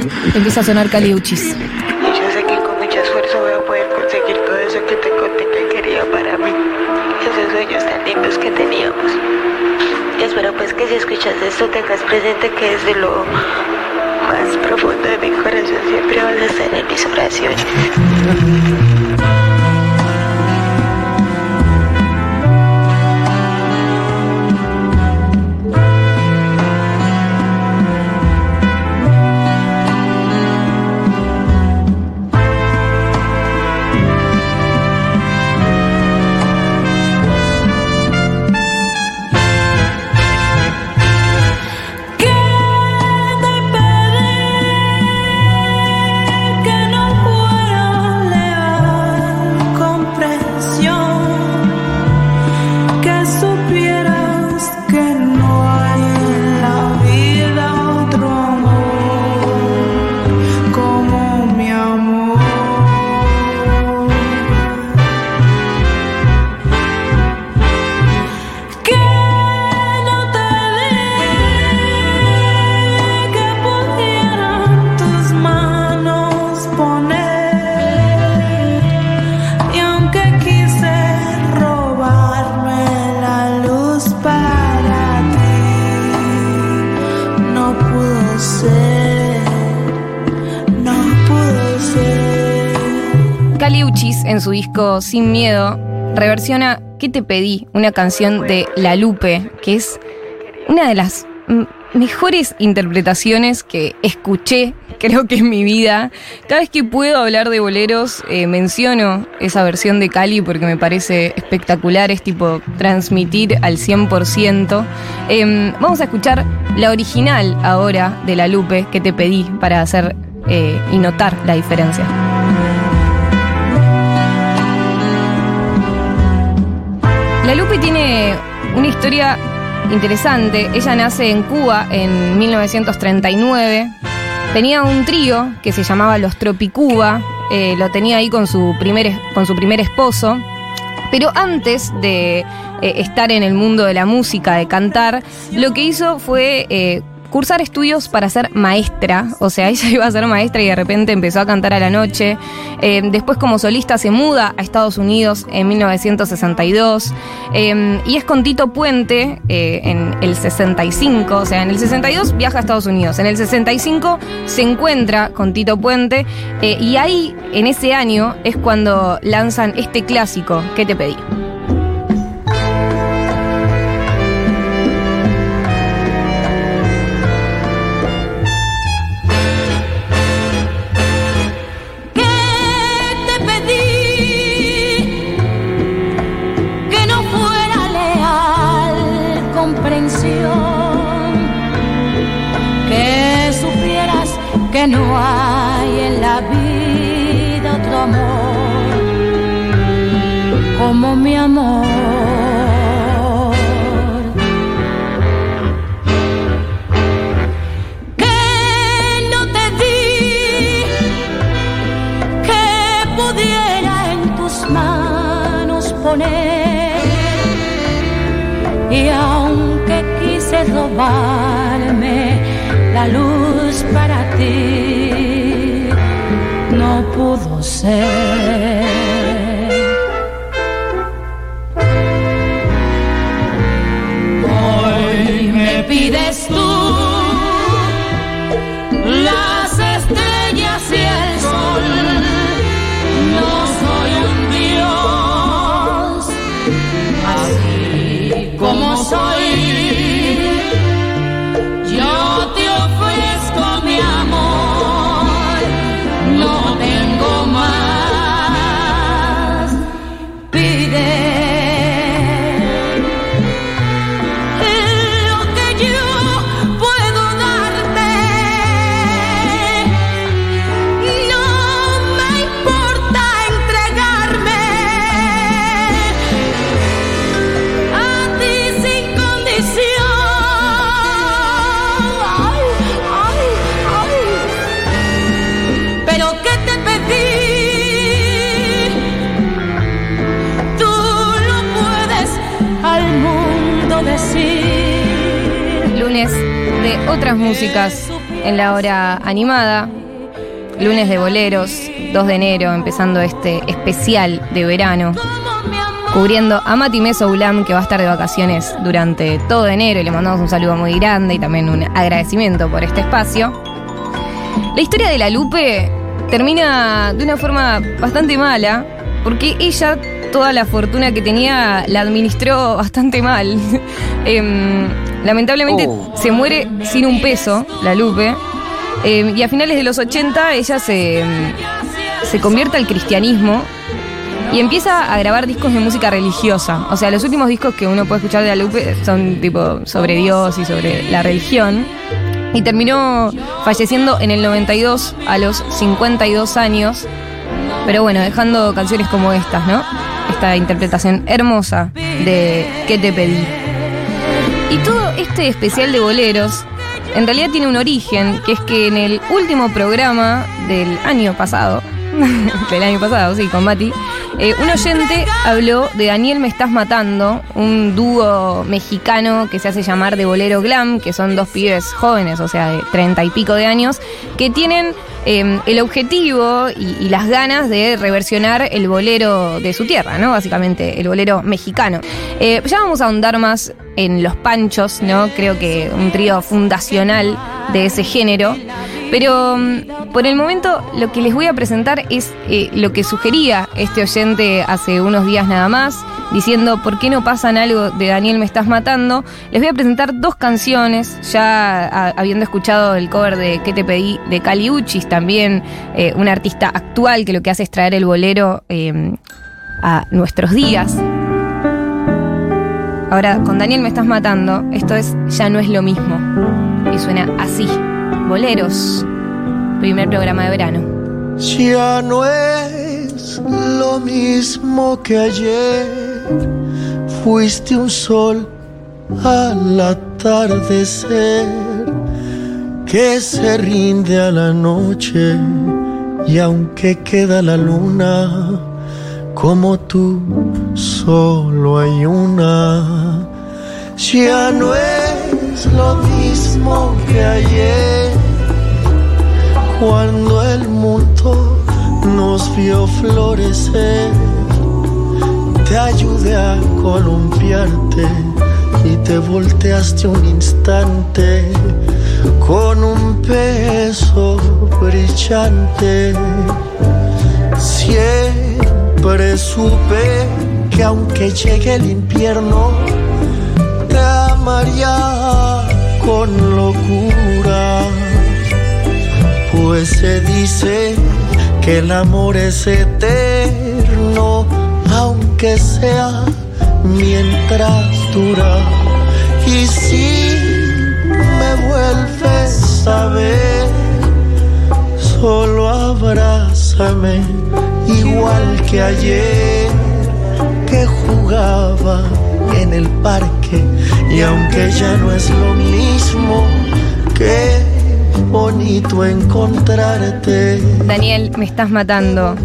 empieza a sonar Caliuchis. Yo sé que con mucho esfuerzo voy a poder conseguir todo eso que te conté que quería para mí. Esos sueños tan lindos que teníamos. Y espero pues que si escuchas esto tengas presente que desde lo más profundo de mi corazón siempre vas a estar en mis oraciones. Ser Caliuchis, en su disco Sin Miedo, reversiona ¿Qué te pedí? Una canción de La Lupe, que es una de las mejores interpretaciones que escuché, creo que en mi vida. Cada vez que puedo hablar de boleros, eh, menciono esa versión de Cali porque me parece espectacular, es tipo transmitir al 100%. Em, vamos a escuchar la original ahora de La Lupe, que te pedí para hacer eh, y notar la diferencia. La Lupe tiene una historia interesante. Ella nace en Cuba en 1939. Tenía un trío que se llamaba Los Tropicuba. eh, lo tenía ahí con su primer, con su primer esposo. Pero antes de eh, estar en el mundo de la música, de cantar, lo que hizo fue eh, cursar estudios para ser maestra. O sea, ella iba a ser maestra y de repente empezó a cantar a la noche. Eh, después como solista se muda a Estados Unidos en 1962. Eh, y es con Tito Puente eh, en el 65. O sea, en el 62 viaja a Estados Unidos. En el 65 se encuentra con Tito Puente. y ahí, en ese año, es cuando lanzan este clásico que te pedí. Robarme la luz para ti, no pudo ser. Músicas en la hora animada. Lunes de boleros, 2 de enero, empezando este especial de verano. Cubriendo a Mati Meso Ulam, que va a estar de vacaciones durante todo enero, y le mandamos un saludo muy grande y también un agradecimiento por este espacio. La historia de la Lupe termina de una forma bastante mala, porque ella toda la fortuna que tenía la administró bastante mal. Em, lamentablemente Oh. se muere sin un peso, la Lupe. Em, y a finales de los 80 ella se, em, se convierte al cristianismo y empieza a grabar discos de música religiosa. O sea, los últimos discos que uno puede escuchar de la Lupe son tipo sobre Dios y sobre la religión. Y terminó falleciendo en el 92 a los 52 años. Pero bueno, dejando canciones como estas, ¿no? Esta interpretación hermosa de ¿Qué te pedí? Y todo este especial de boleros en realidad tiene un origen, que es que en el último programa del año pasado, del año pasado, sí, con Mati, eh, un oyente habló de Daniel Me Estás Matando, un dúo mexicano que se hace llamar de Bolero Glam, que son dos pibes jóvenes, o sea, de treinta y pico de años, que tienen eh, el objetivo y, y las ganas de reversionar el bolero de su tierra, ¿no? Básicamente, el bolero mexicano. Eh, ya vamos a ahondar más en Los Panchos, ¿no? Creo que un trío fundacional de ese género. Pero mm, por el momento lo que les voy a presentar es eh, lo que sugería este oyente hace unos días nada más, diciendo ¿por qué no pasan algo de Daniel Me Estás Matando? Les voy a presentar dos canciones, ya habiendo escuchado el cover de ¿Qué te pedí? de Cali Uchis, también eh, un artista actual que lo que hace es traer el bolero eh, a nuestros días. Ahora, con Daniel me estás matando, esto es Ya no es lo mismo. Y suena así. Boleros. Primer programa de verano. Ya no es lo mismo que ayer. Fuiste un sol al atardecer que se rinde a la noche y aunque queda la luna, como tú solo hay una. Ya no es lo mismo que ayer cuando el mundo nos vio florecer. Te ayudé a columpiarte y te volteaste un instante con un beso brillante. Siempre supe que aunque llegue el invierno, te amaría con locura. Pues se dice que el amor es eterno, aunque sea mientras dura. Y si me vuelves a ver, solo abrázame, igual que ayer que jugaba en el parque. Y aunque ya no es lo mismo, qué bonito encontrarte. Daniel, me estás matando.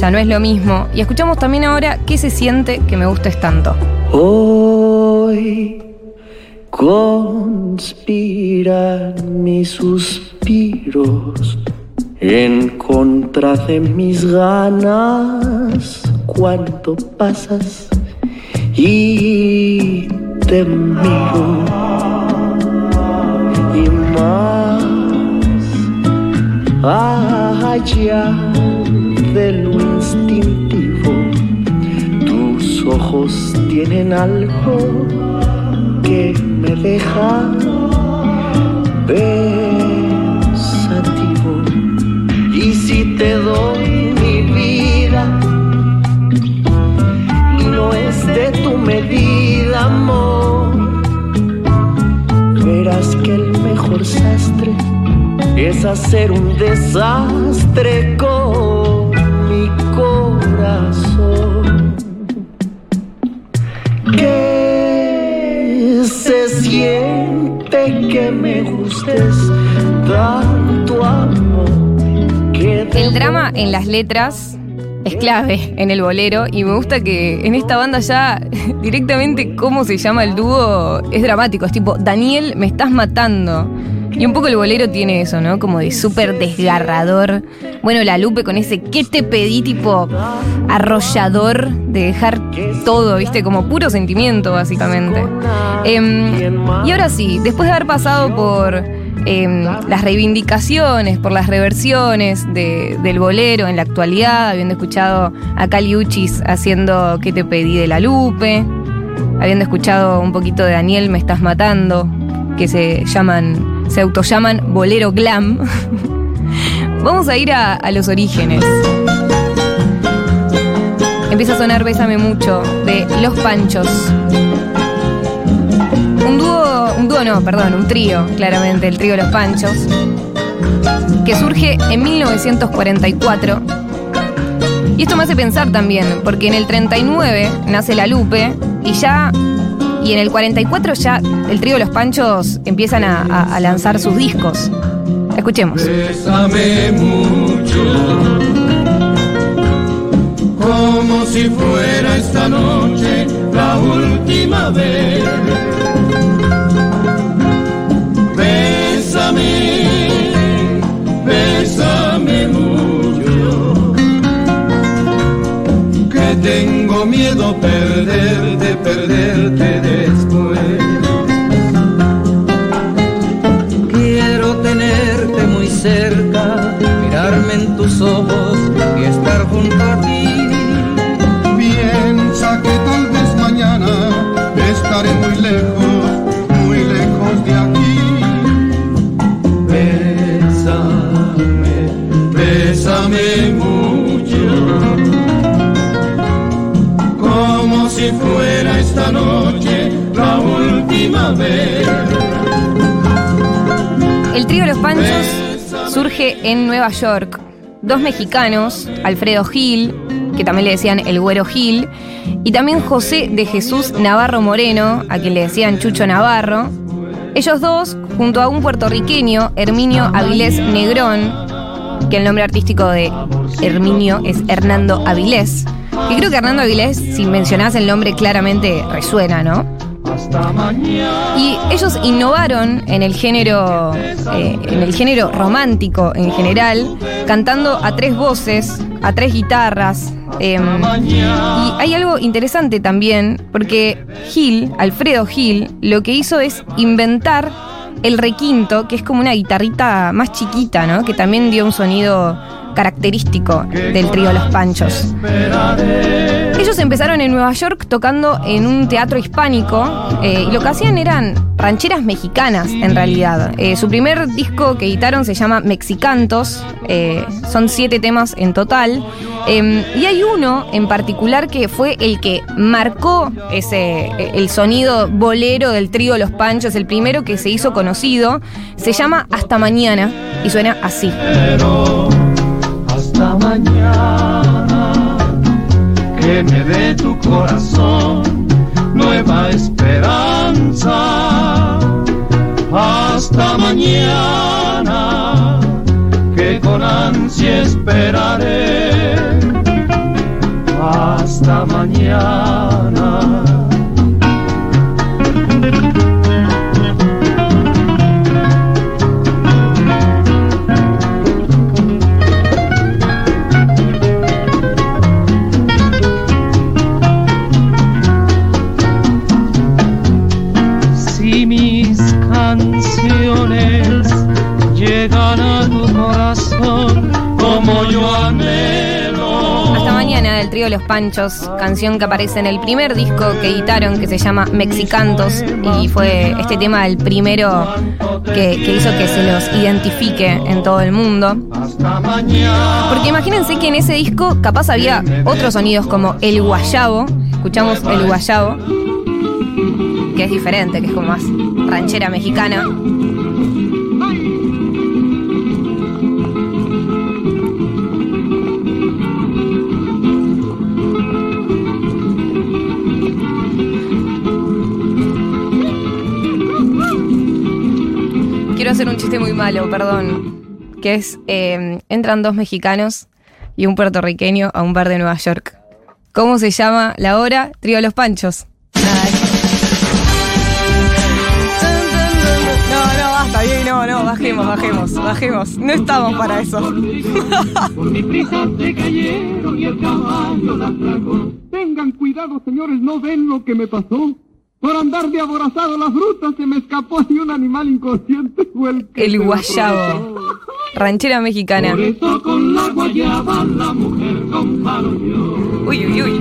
Ya no es lo mismo. Y escuchamos también ahora qué se siente que me gustes tanto. Hoy conspiran mis suspiros en contra de mis ganas cuando pasas y te miro y más allá de lo instintivo tus ojos tienen algo que me deja pensativo. Si te doy mi vida y no es de tu medida, amor, verás que el mejor sastre es hacer un desastre con mi corazón. Que se siente que me gustes. El drama en las letras es clave en el bolero y me gusta que en esta banda ya directamente cómo se llama el dúo es dramático. Es tipo, Daniel, me estás matando. Y un poco el bolero tiene eso, ¿no? Como de súper desgarrador. Bueno, la Lupe con ese ¿qué te pedí? tipo arrollador de dejar todo, ¿viste? Como puro sentimiento, básicamente. Em, y ahora sí, después de haber pasado por em, las reivindicaciones, por las reversiones de- del bolero en la actualidad, habiendo escuchado a Cali Uchis haciendo ¿Qué te pedí? de la Lupe, habiendo escuchado un poquito de Daniel Me estás matando, que se llaman, se autollaman bolero glam. Vamos a ir a, a los orígenes. Empieza a sonar Bésame mucho de Los Panchos. Un dúo, un dúo no, perdón, un trío, claramente, el trío Los Panchos, que surge en 1944. Y esto me hace pensar también, porque en el 39 nace La Lupe y ya y en el 44 ya el trío Los Panchos empiezan a, lanzar sus discos. Escuchemos. Mucho, como si fuera esta noche la última vez. Bésame, mucho, que tengo miedo perderte, perderte después. Quiero tenerte muy cerca, mirarme en tus ojos y estar junto a ti. Bésame mucho, como si fuera esta noche la última vez. El trío Los Panchos surge en Nueva York. Dos mexicanos, Alfredo Gil, que también le decían el Güero Gil, y también José de Jesús Navarro Moreno, a quien le decían Chucho Navarro. Ellos dos, junto a un puertorriqueño, Herminio Avilés Negrón, que el nombre artístico de Herminio es Hernando Avilés. Y creo que Hernando Avilés, si mencionás el nombre, claramente resuena, ¿no? Y ellos innovaron en el género, eh, en el género romántico en general, cantando a tres voces, a tres guitarras. em, y hay algo interesante también, porque Gil, Alfredo Gil, lo que hizo es inventar el requinto, que es como una guitarrita más chiquita, ¿no? Que también dio un sonido característico del trío Los Panchos. Ellos empezaron en Nueva York tocando en un teatro hispánico eh, y lo que hacían eran rancheras mexicanas en realidad. Eh, su primer disco que editaron se llama Mexicantos, eh, son siete temas en total eh, y hay uno en particular que fue el que marcó ese, eh, el sonido bolero del trío Los Panchos, el primero que se hizo conocido, se llama Hasta Mañana y suena así. Hasta mañana que me dé tu corazón nueva esperanza. Hasta mañana que con ansia esperaré. Hasta mañana. Los Panchos, canción que aparece en el primer disco que editaron que se llama Mexicantos y fue este tema el primero que, que hizo que se los identifique en todo el mundo. Porque imagínense que en ese disco capaz había otros sonidos como el guayabo, escuchamos el guayabo, que es diferente, que es como más ranchera mexicana. Hacer un chiste muy malo, perdón. Que es, eh, entran dos mexicanos y un puertorriqueño a un bar de Nueva York. ¿Cómo se llama la hora? Trío Los Panchos. No, no, basta, está bien, no, no, bajemos, bajemos, bajemos. No estamos para eso. Por mi prisa se cayeron y el caballo las tragó. Tengan cuidado, señores, no ven lo que me pasó. Por andar de aborazado las frutas se me escapó y un animal inconsciente fue el que El guayabo. Ranchera mexicana. Por eso con la guayaba la mujer compartió. Uy, uy, uy.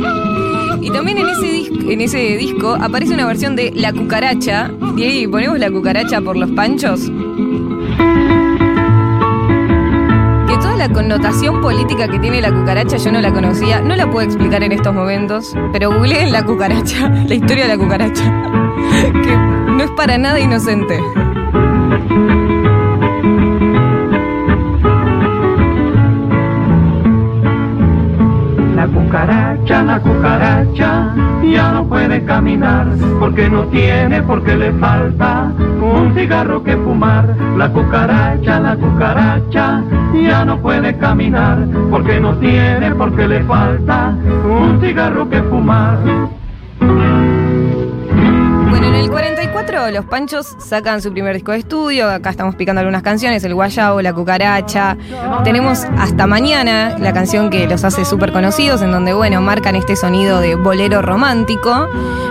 Y también en ese, en ese disco aparece una versión de La Cucaracha. Y ahí ponemos La Cucaracha por los panchos. La connotación política que tiene la cucaracha yo no la conocía. No la puedo explicar en estos momentos. Pero googleé la cucaracha, la historia de la cucaracha. Que no es para nada inocente. Cucaracha, la cucaracha, ya no puede caminar, porque no tiene, porque le falta un cigarro que fumar. La cucaracha, la cucaracha, ya no puede caminar, porque no tiene, porque le falta un cigarro que fumar. Bueno, en el 44 los Panchos sacan su primer disco de estudio. Acá estamos picando algunas canciones: El Guayabo, La Cucaracha. Tenemos Hasta Mañana, la canción que los hace súper conocidos, en donde, bueno, marcan este sonido de bolero romántico.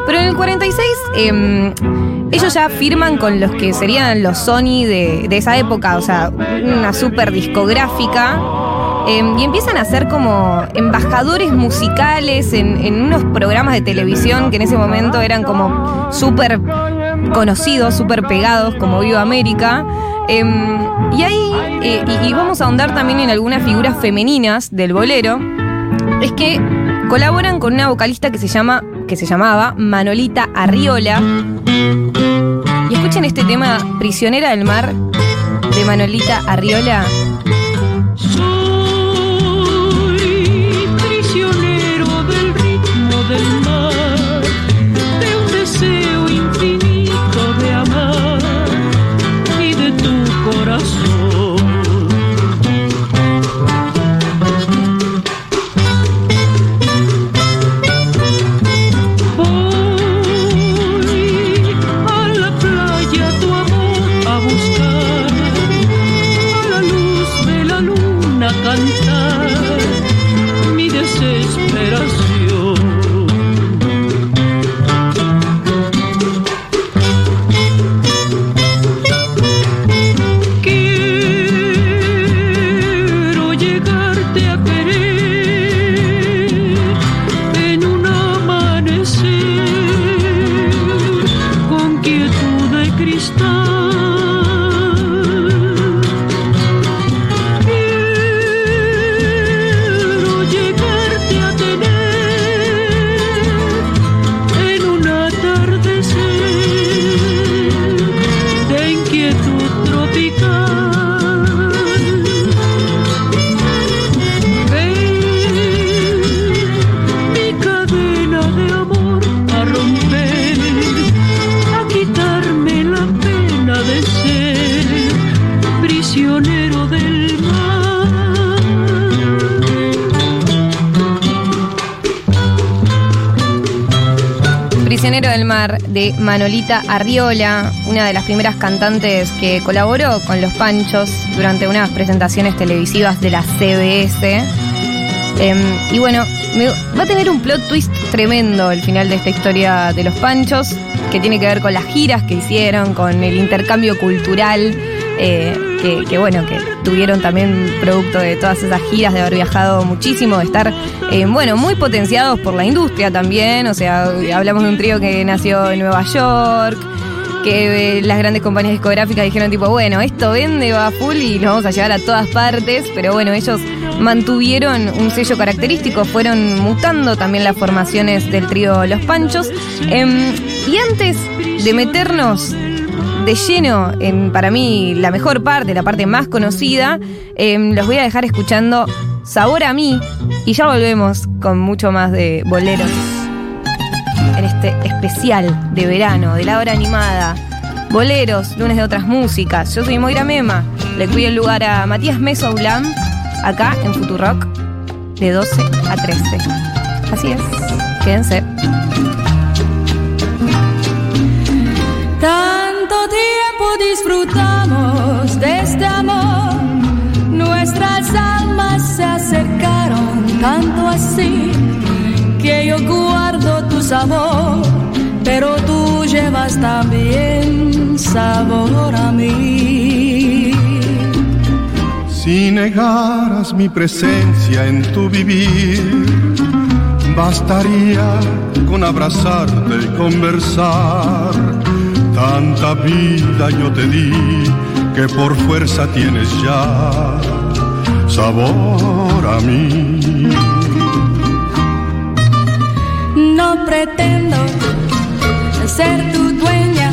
Pero en el 46, em, ellos ya firman con los que serían los Sony de, de esa época, o sea, una súper discográfica. Em, y empiezan a ser como embajadores musicales en, en unos programas de televisión que en ese momento eran como súper conocidos, súper pegados, como Viva América. Em, y ahí, eh, y, y vamos a ahondar también en algunas figuras femeninas del bolero, es que colaboran con una vocalista que se llama, que se llamaba Manolita Arriola. Y escuchen este tema, Prisionera del Mar, de Manolita Arriola. De De Manolita Arriola, una de las primeras cantantes que colaboró con los Panchos durante unas presentaciones televisivas de la CBS. Em, y bueno, me- va a tener un plot twist tremendo el final de esta historia de los Panchos, que tiene que ver con las giras que hicieron, con el intercambio cultural, eh, que, bueno, que tuvieron también producto de todas esas giras, de haber viajado muchísimo, de estar, eh, bueno, muy potenciados por la industria también, o sea, hablamos de un trío que nació en Nueva York, que eh, las grandes compañías discográficas dijeron tipo, bueno, esto vende, va full y lo vamos a llevar a todas partes, pero bueno, ellos mantuvieron un sello característico, fueron mutando también las formaciones del trío Los Panchos. Em, y antes de meternos de lleno en, para mí, la mejor parte, la parte más conocida, em, los voy a dejar escuchando Sabor a mí y ya volvemos con mucho más de boleros en este especial de verano, de la hora animada. Boleros, lunes de otras músicas. Yo soy Moira Mema. Le cuido el lugar a Matías Meso Aulam, acá en Futurock, de 12 a 13. Así es. Quédense. Tanto tiempo disfrutamos de este amor. Nuestras almas se acercaron tanto así que yo guardo tu sabor, pero tú llevas también sabor a mí. Si negaras mi presencia en tu vivir, bastaría con abrazarte y conversar. Tanta vida yo te di que por fuerza tienes ya sabor a mí. No pretendo ser tu dueña,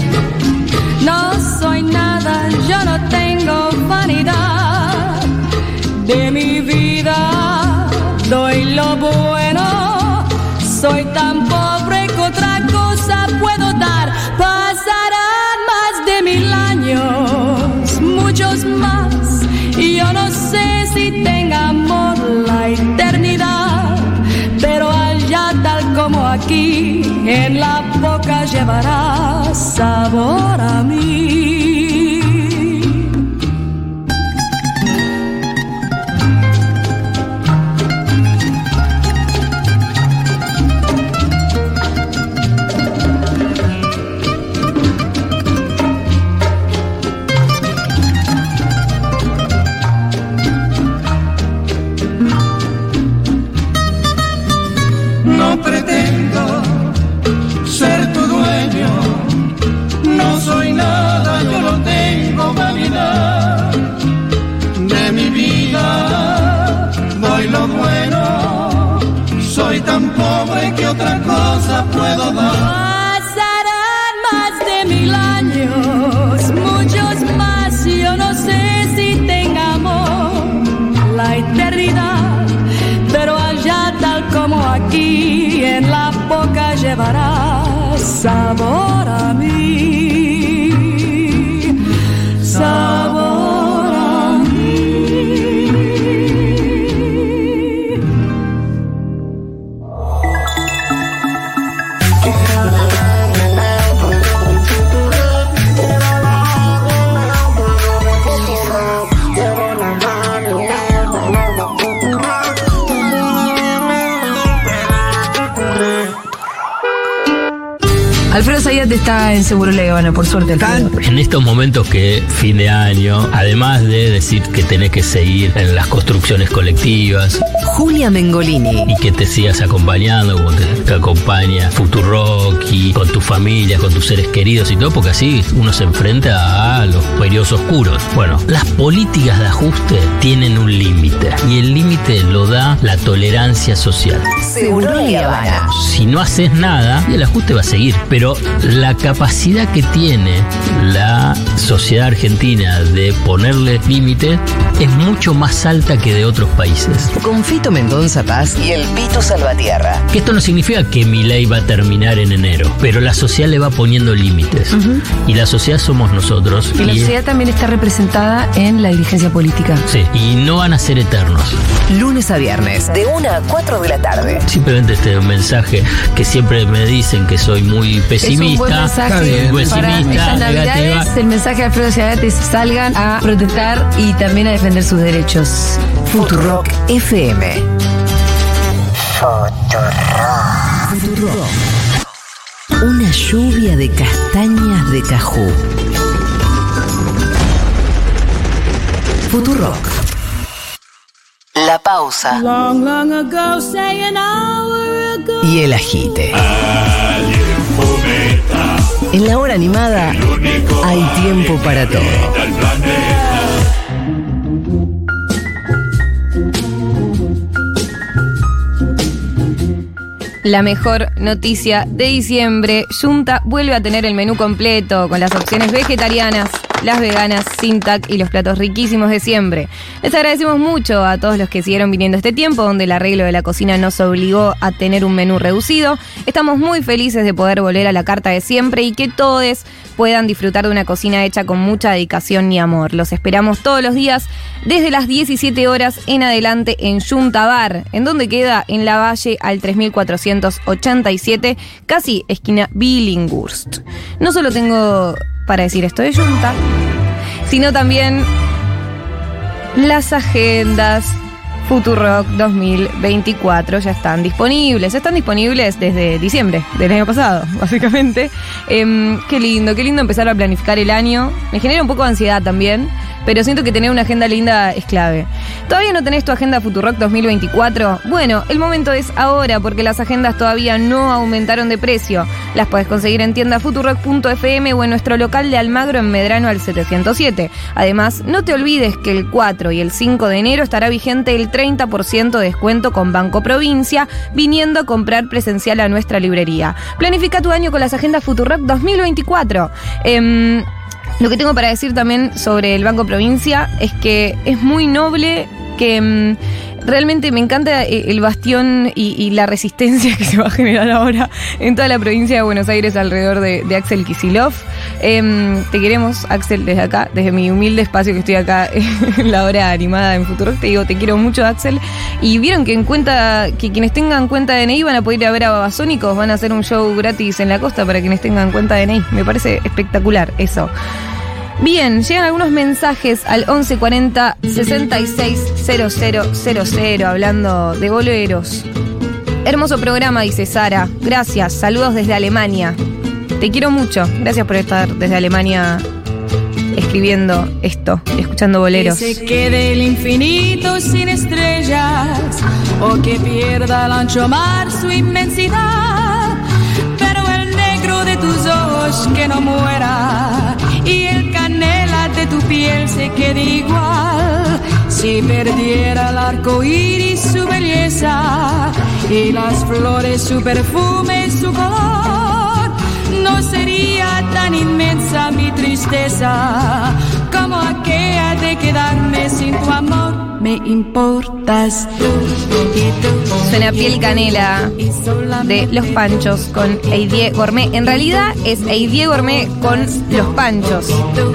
no soy nada, yo no tengo vanidad de mi vida, doy lo bueno, soy tan pobre en la boca llevará sabor a mí. Sabor a mí, Zayat está en Seguro La Habana, por suerte. En estos momentos que fin de año, además de decir que tenés que seguir en las construcciones colectivas Julia Mengolini. y que te sigas acompañando como te, te acompaña Futurock y con tu familia, con tus seres queridos y todo, porque así uno se enfrenta a los periodos oscuros. Bueno, las políticas de ajuste tienen un límite y el límite lo da la tolerancia social. Seguro Habana. Si no haces nada, el ajuste va a seguir. Pero la capacidad que tiene la sociedad argentina de ponerle límite es mucho más alta que de otros países. Con Fito Mendonza Paz y el Pito Salvatierra. Que esto no significa que mi ley va a terminar en enero, pero la sociedad le va poniendo límites. Y la sociedad somos nosotros. Y la sociedad también está representada en la dirigencia política. sí, y no van a ser eternos. Lunes a viernes, de 1 a 4 de la tarde. Simplemente este mensaje que siempre me dicen que soy muy pesimista. Para pesimista, estas negativa. navidades. El mensaje de Alfredo es salgan a protestar y también a defender sus derechos. Futurock FM. Futurock. Una lluvia de castañas de cajú. Futurock. La pausa Long, long ago, say an hour. El agite. En la hora animada hay tiempo para todo. La mejor noticia de diciembre, Junta vuelve a tener el menú completo con las opciones vegetarianas, las veganas, sin tac y los platos riquísimos de siempre. Les agradecemos mucho a todos los que siguieron viniendo este tiempo, donde el arreglo de la cocina nos obligó a tener un menú reducido. Estamos muy felices de poder volver a la carta de siempre y que todos puedan disfrutar de una cocina hecha con mucha dedicación y amor. Los esperamos todos los días desde las 17 horas en adelante en Junta Bar, en donde queda en la Valle al 3487, casi esquina Billinghurst. No solo tengo para decir esto de Junta, sino también las agendas Futurock 2024 ya están disponibles. Están disponibles desde diciembre del año pasado, básicamente. Em, qué lindo, qué lindo empezar a planificar el año. Me genera un poco de ansiedad también, pero siento que tener una agenda linda es clave. ¿Todavía no tenés tu agenda Futurock 2024? Bueno, el momento es ahora porque las agendas todavía no aumentaron de precio. Las puedes conseguir en tiendafuturock.fm o en nuestro local de Almagro en Medrano al 707. Además, no te olvides que el 4 y el 5 de enero estará vigente el 30% de descuento con Banco Provincia, viniendo a comprar presencial a nuestra librería. Planifica tu año con las agendas Futurock 2024. Em, lo que tengo para decir también sobre el Banco Provincia es que es muy noble que mm, realmente me encanta eh, el bastión y, la resistencia que se va a generar ahora en toda la provincia de Buenos Aires alrededor de, Axel Kisilov. Em, te queremos, Axel, desde acá, desde mi humilde espacio que estoy acá en la hora animada en Futuro. Te digo, te quiero mucho, Axel. Y vieron que en cuenta, que quienes tengan cuenta de DNI van a poder ir a ver a Babasónicos, van a hacer un show gratis en la costa para quienes tengan cuenta de DNI. Me parece espectacular eso. Bien, llegan algunos mensajes al 1140 660000 hablando de boleros. Hermoso programa, dice Sara. Gracias, saludos desde Alemania. Te quiero mucho. Gracias por estar desde Alemania escribiendo esto, escuchando boleros. Que se quede el infinito sin estrellas o que pierda el ancho mar su inmensidad. Pero el negro de tus ojos que no muera y el tu piel se quede igual. Si perdiera el arco iris su belleza y las flores su perfume su color, no sería tan inmensa mi tristeza como aquella de quedarme sin tu amor. Me importas tú y tú. Suena piel canela de Los Panchos con Eidie Gourmet. En realidad es Eidie Gourmet con Los Panchos. tú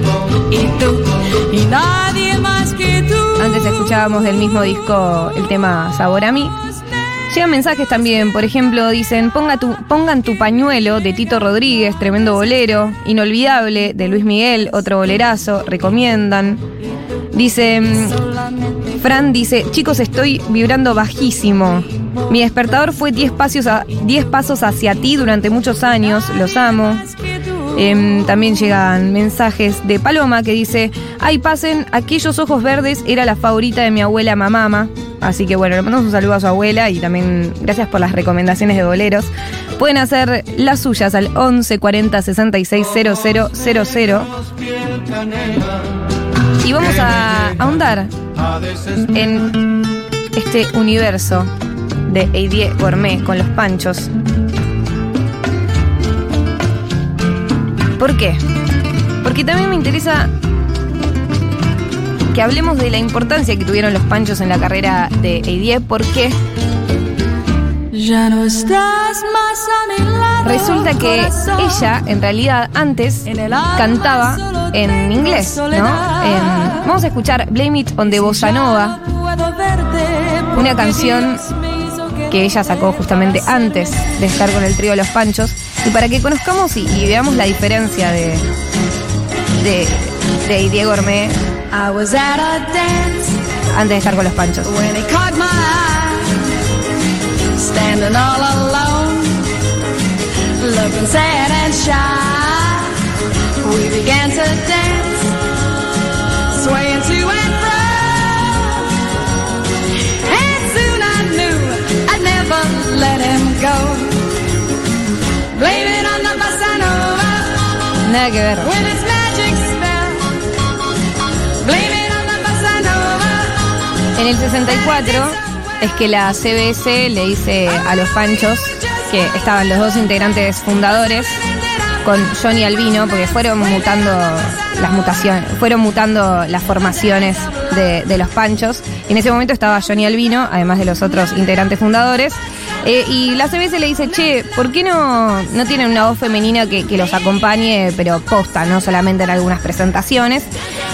y tú y nadie más que tú. Antes escuchábamos del mismo disco el tema Sabor a mí. Llegan mensajes también, por ejemplo, dicen, Ponga tu, pongan tu pañuelo de Tito Rodríguez, tremendo bolero, inolvidable, de Luis Miguel, otro bolerazo, recomiendan. Dice, mm, Fran dice, chicos, estoy vibrando bajísimo. Mi despertador fue 10 pasos, 10 pasos hacia ti durante muchos años, los amo. Em, también llegan mensajes de Paloma que dice, ay, pasen, aquellos ojos verdes era la favorita de mi abuela mamama. Así que bueno, le mandamos un saludo a su abuela y también gracias por las recomendaciones de boleros. Pueden hacer las suyas al 11 40 66 000. Y vamos a ahondar en este universo de Eidie Gourmet con los panchos. ¿Por qué? Porque también me interesa que hablemos de la importancia que tuvieron los panchos en la carrera de Eidie, porque Ya no estás más a mi lado. resulta que ella, en realidad, antes cantaba en inglés, ¿no? En- vamos a escuchar Blame It on the Bossa Nova, Una canción que ella sacó justamente antes de estar con el trío Los Panchos, y para que conozcamos y, y veamos la diferencia de, de, de a dance antes de estar con Los Panchos. Standing all alone, looking sad and shy. We began to dance, swaying to and fro. And soon I knew I'd never let him go. Blame it on the bossa nova. Nada. With its magic spell, blame it on the bossa nova. En el 64 es que la CBS le dice a los Panchos que estaban los dos integrantes fundadores con Johnny Albino, porque fueron mutando las mutaciones, fueron mutando las formaciones de, Los Panchos. Y en ese momento estaba Johnny Albino, además de los otros integrantes fundadores. Eh, y la CBS le dice, che, ¿por qué no, no tienen una voz femenina que, que los acompañe, pero posta, no solamente en algunas presentaciones?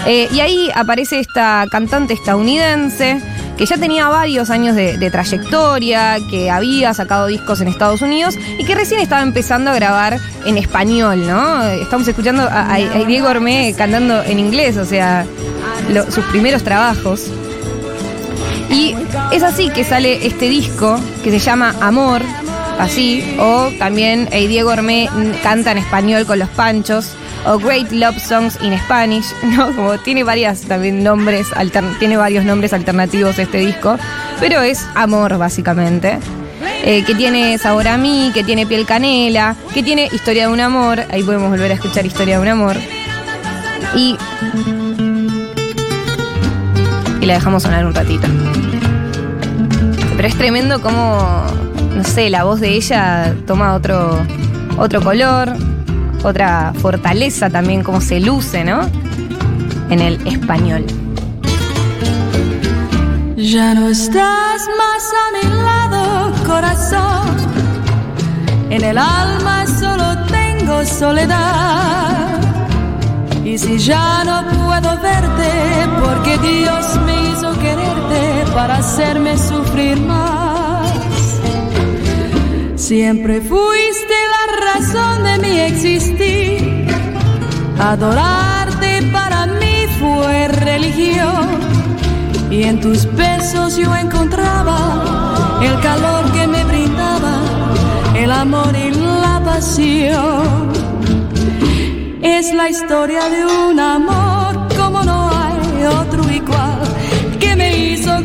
Eh, y ahí aparece esta cantante estadounidense que ya tenía varios años de, trayectoria, que había sacado discos en Estados Unidos y que recién estaba empezando a grabar en español, ¿no? Estamos escuchando a, Diego Ormé cantando en inglés, o sea, sus primeros trabajos. Y es así que sale este disco que se llama Amor, así, o también Diego Ormé canta en español con los panchos, o Great Love Songs in Spanish, ¿no? Como tiene varias también nombres, tiene varios nombres alternativos este disco, pero es Amor básicamente. Eh, que tiene sabor a mí, que tiene piel canela, que tiene historia de un amor, ahí podemos volver a escuchar historia de un amor. Y y la dejamos sonar un ratito. Pero es tremendo como, no sé, la voz de ella toma otro, otro color, otra fortaleza también, como se luce, ¿no? En el español. Ya no estás más a mi lado, corazón. En el alma solo tengo soledad. Y si ya no puedo verte, porque Dios me hizo quererte para hacerme sufrir más. Siempre la razón de mi existir. Adorarte para mí fue religión. Y en tus besos yo encontraba el calor que me brindaba, el amor y la pasión. Es la historia de un amor como no hay otro igual, que me hizo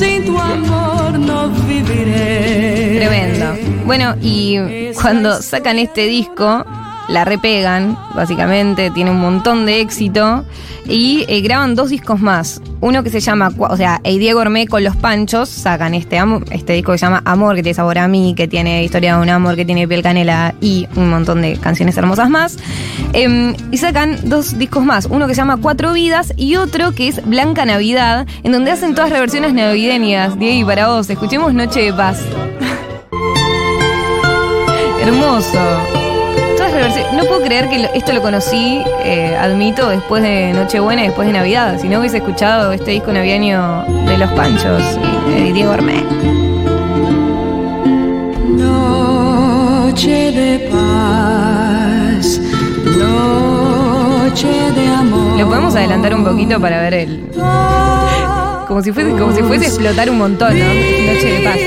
Sin tu amor no viviré. Tremendo. Bueno, y cuando sacan este disco, la repegan, básicamente, tiene un montón de éxito. Y eh, graban dos discos más. Uno que se llama, o sea, Diego Ormé con los Panchos, sacan este, este disco que se llama Amor, que tiene sabor a mí, que tiene historia de un amor, que tiene piel canela y un montón de canciones hermosas más. Em, y sacan dos discos más, uno que se llama Cuatro Vidas y otro que es Blanca Navidad, en donde hacen todas reversiones navideñas. Diego, para vos, escuchemos Noche de Paz. Hermoso. No puedo creer que lo- esto lo conocí, eh, admito, después de Nochebuena y después de Navidad. Si no hubiese escuchado este disco navideño de Los Panchos y de Diego Armé. Noche de paz, noche de amor. Lo podemos adelantar un poquito para ver el. Como si fuese, como si fuese explotar un montón, ¿no? Noche de paz.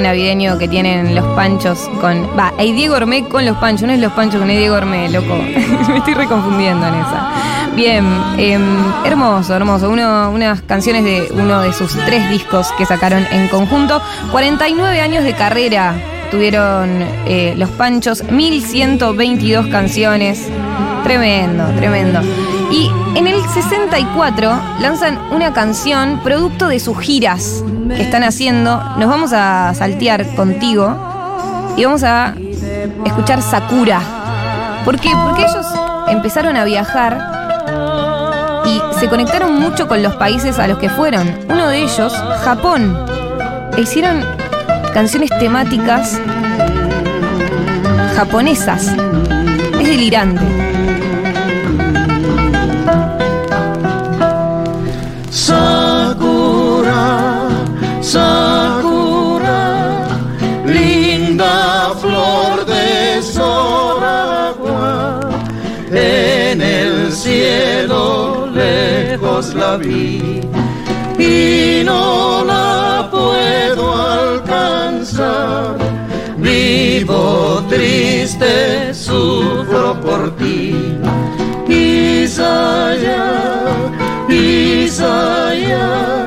Navideño que tienen los panchos con. Va, hay Diego Ormé con los panchos. No es los panchos con el Diego Ormé, loco. Me estoy reconfundiendo en esa. Bien, em, hermoso, hermoso. Uno, unas canciones de uno de sus tres discos que sacaron en conjunto. 49 años de carrera tuvieron eh, los panchos, 1122 canciones. Tremendo, tremendo. Y en el 64 lanzan una canción producto de sus giras que están haciendo. Nos vamos a saltear contigo y vamos a escuchar Sakura. ¿Por qué? Porque ellos empezaron a viajar y se conectaron mucho con los países a los que fueron. Uno de ellos, Japón. E hicieron canciones temáticas japonesas. Es delirante. Sakura, linda flor de Soragua, en el cielo lejos la vi y no la puedo alcanzar. Vivo triste, sufro por ti. Isaya, Isaya,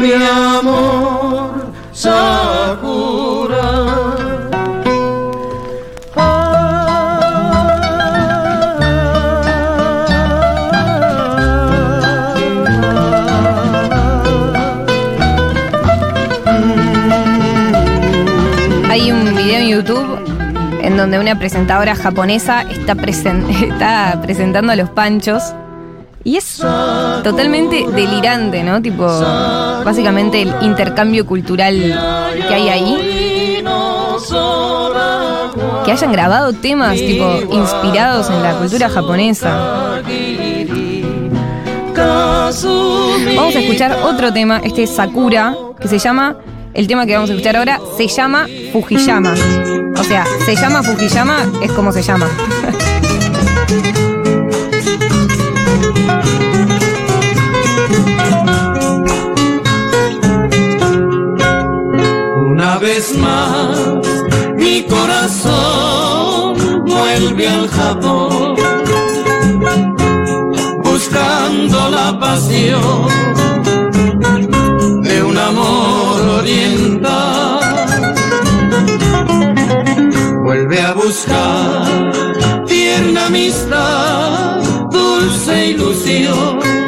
mi amor, Sakura. Hay un video en YouTube en donde una presentadora japonesa está, presen- está presentando a los panchos. Y es totalmente delirante, ¿no? Tipo, básicamente el intercambio cultural que hay ahí. Que hayan grabado temas, tipo, inspirados en la cultura japonesa. Vamos a escuchar otro tema, este es Sakura, que se llama, el tema que vamos a escuchar ahora, se llama Fujiyama. O sea, se llama Fujiyama, es como se llama. Una vez más, mi corazón vuelve al Japón, buscando la pasión de un amor oriental. Vuelve a buscar tierna amistad, dulce ilusión.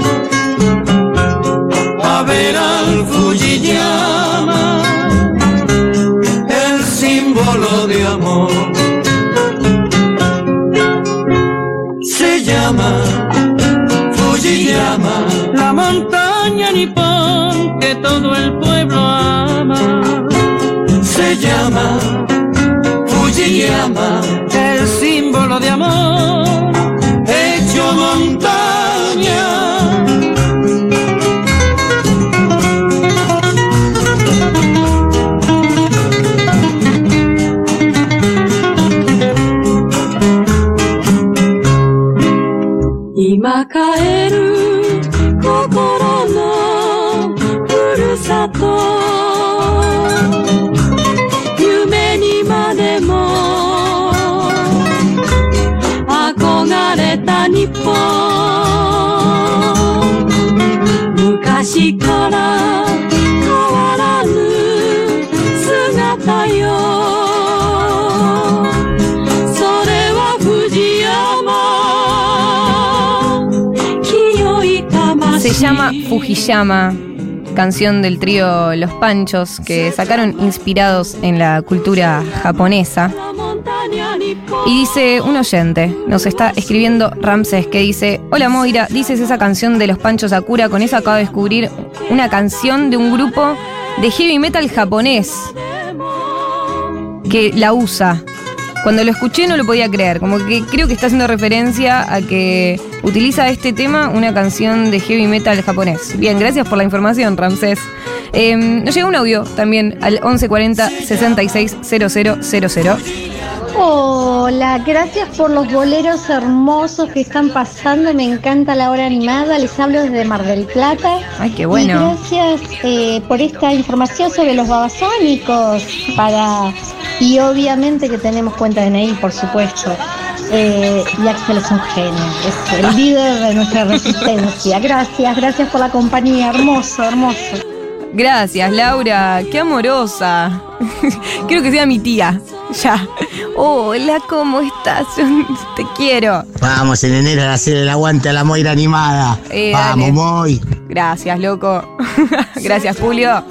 Llama la montaña nipón que todo el pueblo ama. Se llama Fujiyama, el símbolo de amor, Fujiyama, canción del trío Los Panchos, que sacaron inspirados en la cultura japonesa. Y dice un oyente, nos está escribiendo Ramses, que dice, hola Moira, dices esa canción de los Panchos Sakura, con eso acabo de descubrir una canción de un grupo de heavy metal japonés que la usa. Cuando lo escuché no lo podía creer, como que creo que está haciendo referencia a que utiliza este tema una canción de heavy metal japonés. Bien, gracias por la información, Ramsés. Eh, nos llega un audio también al 1140 66 000. Hola, gracias por los boleros hermosos que están pasando. Me encanta la hora animada. Les hablo desde Mar del Plata. Ay, qué bueno. Y gracias eh, por esta información sobre los babasónicos. Para y obviamente que tenemos cuenta de DNI, por supuesto. Eh, y Axel es un genio, es el líder de nuestra resistencia. Gracias, gracias por la compañía. Hermoso, hermoso. Gracias, Laura. Qué amorosa. Quiero que sea mi tía. Ya. Hola, ¿cómo estás? te quiero. Vamos en enero a hacer el aguante a la Moira animada. Eh, Vamos, dale. Moy. Gracias, loco. Gracias, Julio.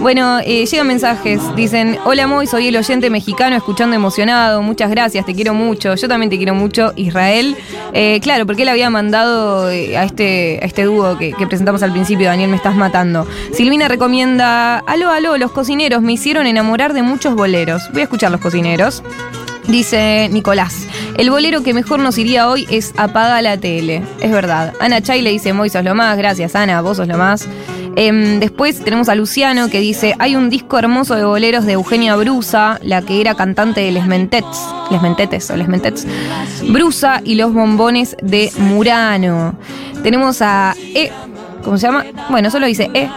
Bueno, eh, llegan mensajes. Dicen, hola Moy, soy el oyente mexicano escuchando emocionado. Muchas gracias, te quiero mucho. Yo también te quiero mucho, Israel. Eh, claro, porque él había mandado eh, a este, a este dúo que, presentamos al principio, Daniel, me estás matando. Silvina recomienda, aló, aló, los cocineros me hicieron enamorar de muchos boleros. Voy a escuchar los cocineros. Dice Nicolás, el bolero que mejor nos iría hoy es Apaga la tele. Es verdad. Ana Chay le dice, Moy, sos lo más. Gracias, Ana, vos sos lo más. Em, después tenemos a Luciano que dice, hay un disco hermoso de boleros de Eugenia Brusa, la que era cantante de Les Mentets, Les Mentetes o Les Mentets. Brusa y los bombones de Murano. Tenemos a E, ¿cómo se llama? Bueno, solo dice E,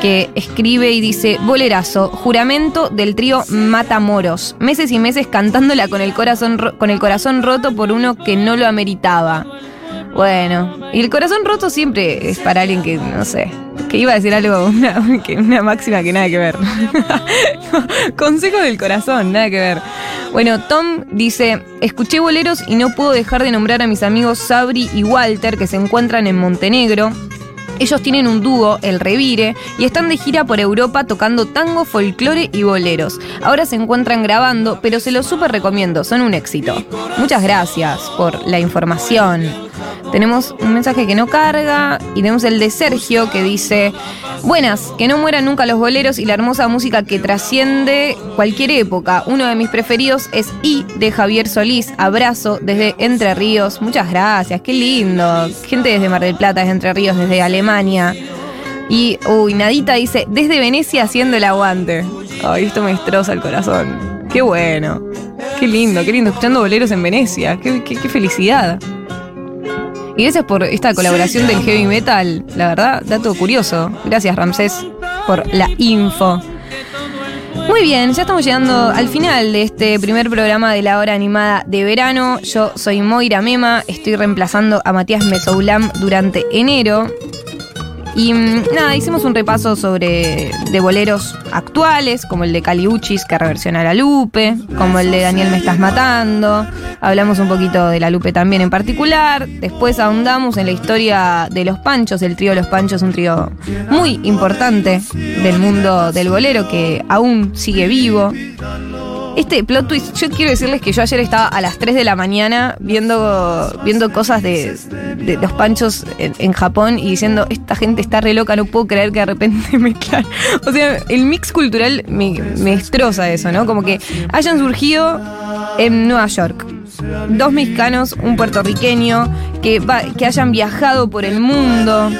que escribe y dice, bolerazo, juramento del trío Matamoros. Meses y meses cantándola con el corazón, con el corazón roto por uno que no lo ameritaba. Bueno, y el corazón roto siempre es para alguien que, no sé, que iba a decir algo, una, máxima que nada que ver. Consejo del corazón, nada que ver. Bueno, Tom dice, escuché boleros y no puedo dejar de nombrar a mis amigos Sabri y Walter que se encuentran en Montenegro. Ellos tienen un dúo, El Revire, y están de gira por Europa tocando tango, folclore y boleros. Ahora se encuentran grabando, pero se los súper recomiendo, son un éxito. Muchas gracias por la información. Tenemos un mensaje que no carga y tenemos el de Sergio que dice, buenas, que no mueran nunca los boleros y la hermosa música que trasciende cualquier época. Uno de mis preferidos es I de Javier Solís. Abrazo desde Entre Ríos. Muchas gracias, qué lindo. Gente desde Mar del Plata, desde Entre Ríos, desde Alemania. Y, uy, Nadita dice, desde Venecia haciendo el aguante. Ay, esto me destroza el corazón. Qué bueno. Qué lindo, qué lindo. Escuchando boleros en Venecia. Qué, qué- qué felicidad. Y gracias por esta colaboración del heavy metal. La verdad, dato curioso. Gracias, Ramsés, por la info. Muy bien, ya estamos llegando al final de este primer programa de la hora animada de verano. Yo soy Moira Mema, estoy reemplazando a Matías Mesoulam durante enero. Y mm, nada, hicimos un repaso sobre de boleros actuales, como el de Caliuchis que reversiona la Lupe, como el de Daniel Me Estás Matando. Hablamos un poquito de la Lupe también en particular. Después ahondamos en la historia de los Panchos. El trío Los Panchos un trío muy importante del mundo del bolero que aún sigue vivo. Este plot twist, yo quiero decirles que yo ayer estaba a las 3 de la mañana viendo, viendo cosas de, de los panchos en, Japón y diciendo, esta gente está re loca, no puedo creer que de repente mezclan. O sea, el mix cultural me destroza eso, ¿no? Como que hayan surgido en Nueva York. Dos mexicanos, un puertorriqueño, que, va- que hayan viajado por el mundo,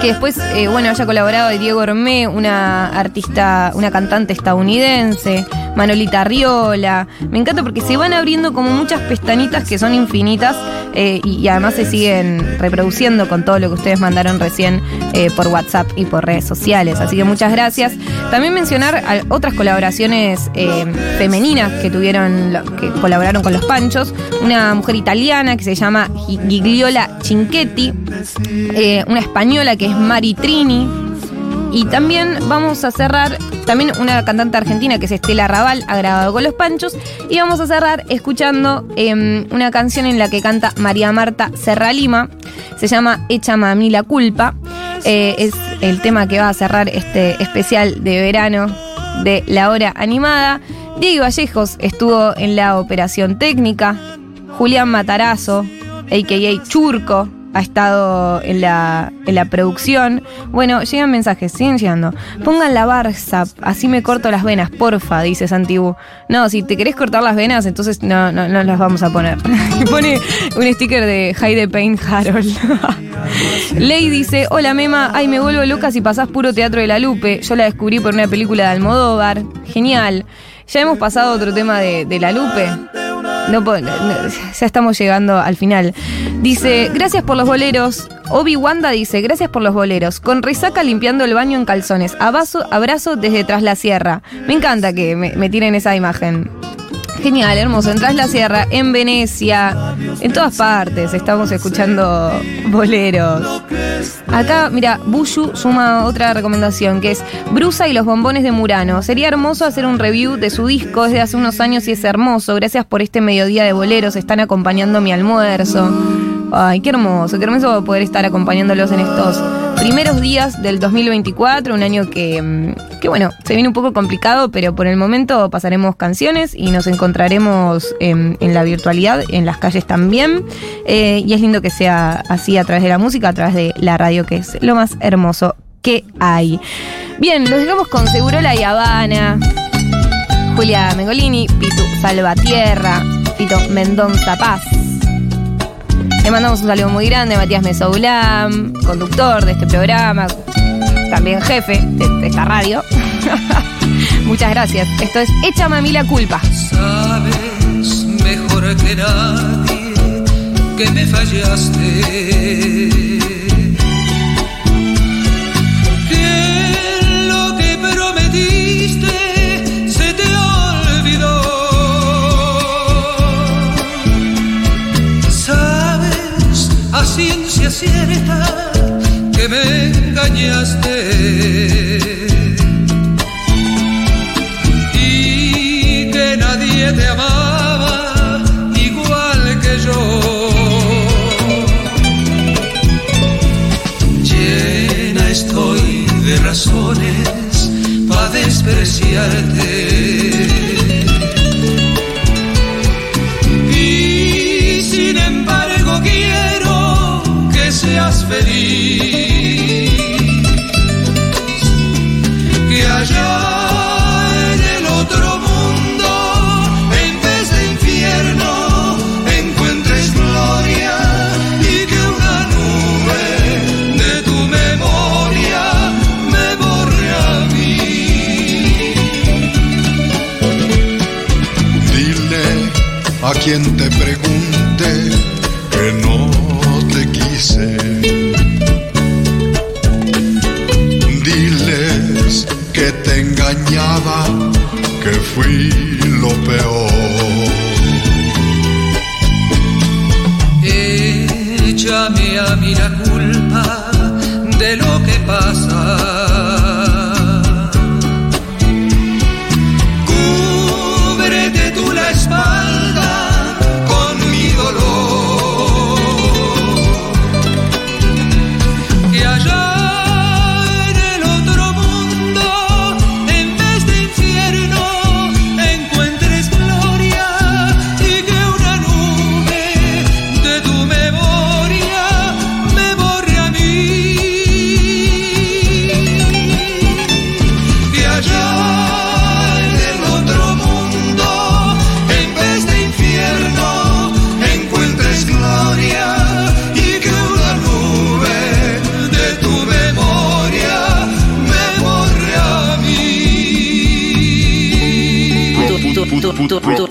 que después, eh, bueno, haya colaborado Diego Ormé, una artista, una cantante estadounidense, Manolita Riola. Me encanta porque se van abriendo como muchas pestañitas que son infinitas eh, y, además se siguen reproduciendo con todo lo que ustedes mandaron recién eh, por WhatsApp y por redes sociales. Así que muchas gracias. También mencionar otras colaboraciones femeninas que tuvieron, que colaboraron con los Una mujer italiana que se llama Gi- Gigliola Cinquetti, eh, una española que es Mari Trini. Y también vamos a cerrar, también una cantante argentina que es Estela Raval, ha grabado con los Panchos. Y vamos a cerrar escuchando em, una canción en la que canta María Marta Serra Lima. Se llama Échame a mí la culpa. Eh, es el tema que va a cerrar este especial de verano de la hora animada. Diego Vallejos estuvo en la operación técnica. Julián Matarazo, a.k.a. Churco, ha estado en la, en la producción. Bueno, llegan mensajes, siguen llegando. Pongan la Barzap, así me corto las venas, porfa, dice Santibu. No, si te querés cortar las venas, entonces no, no, no las vamos a poner. y pone un sticker de the Pain Harold. Ley dice, hola Mema, ay me vuelvo loca si pasás puro teatro de la Lupe. Yo la descubrí por una película de Almodóvar. Genial. Ya hemos pasado otro tema de, de la Lupe. No, no, ya estamos llegando al final. Dice, gracias por los boleros. Obi Wanda dice, gracias por los boleros. Con resaca limpiando el baño en calzones. Abrazo, abrazo desde tras la sierra. Me encanta que me, me tiren esa imagen. Genial, hermoso. En Tras la Sierra, en Venecia, en todas partes estamos escuchando boleros. Acá, mira, Bushu suma otra recomendación que es Brusa y los bombones de Murano. Sería hermoso hacer un review de su disco desde hace unos años y es hermoso. Gracias por este mediodía de boleros. Están acompañando mi almuerzo. Ay, qué hermoso, qué hermoso poder estar acompañándolos en estos primeros días del 2024, un año que, mm, que, bueno, se viene un poco complicado, pero por el momento pasaremos canciones y nos encontraremos en, en la virtualidad, en las calles también. Eh, y es lindo que sea así a través de la música, a través de la radio, que es lo más hermoso que hay. Bien, los dejamos con Segurola y Habana. Julia Mengolini, Pitu Salvatierra, Tito Mendonza Paz. Le mandamos un saludo muy grande a Matías Mesoulam, conductor de este programa, también jefe de, esta radio. Muchas gracias. Esto es Échame a mí la culpa. Sabes mejor que nadie que me fallaste. Que me engañaste. y que nadie te amaba igual que yo. Llena estoy de razones para despreciarte. Allá en el otro mundo, en vez de infierno, encuentres gloria y que una nube de tu memoria me borre a mí. Dile a quien te pregunte que no te quise. Fui lo peor. Échame a mí la culpa de lo que pasa.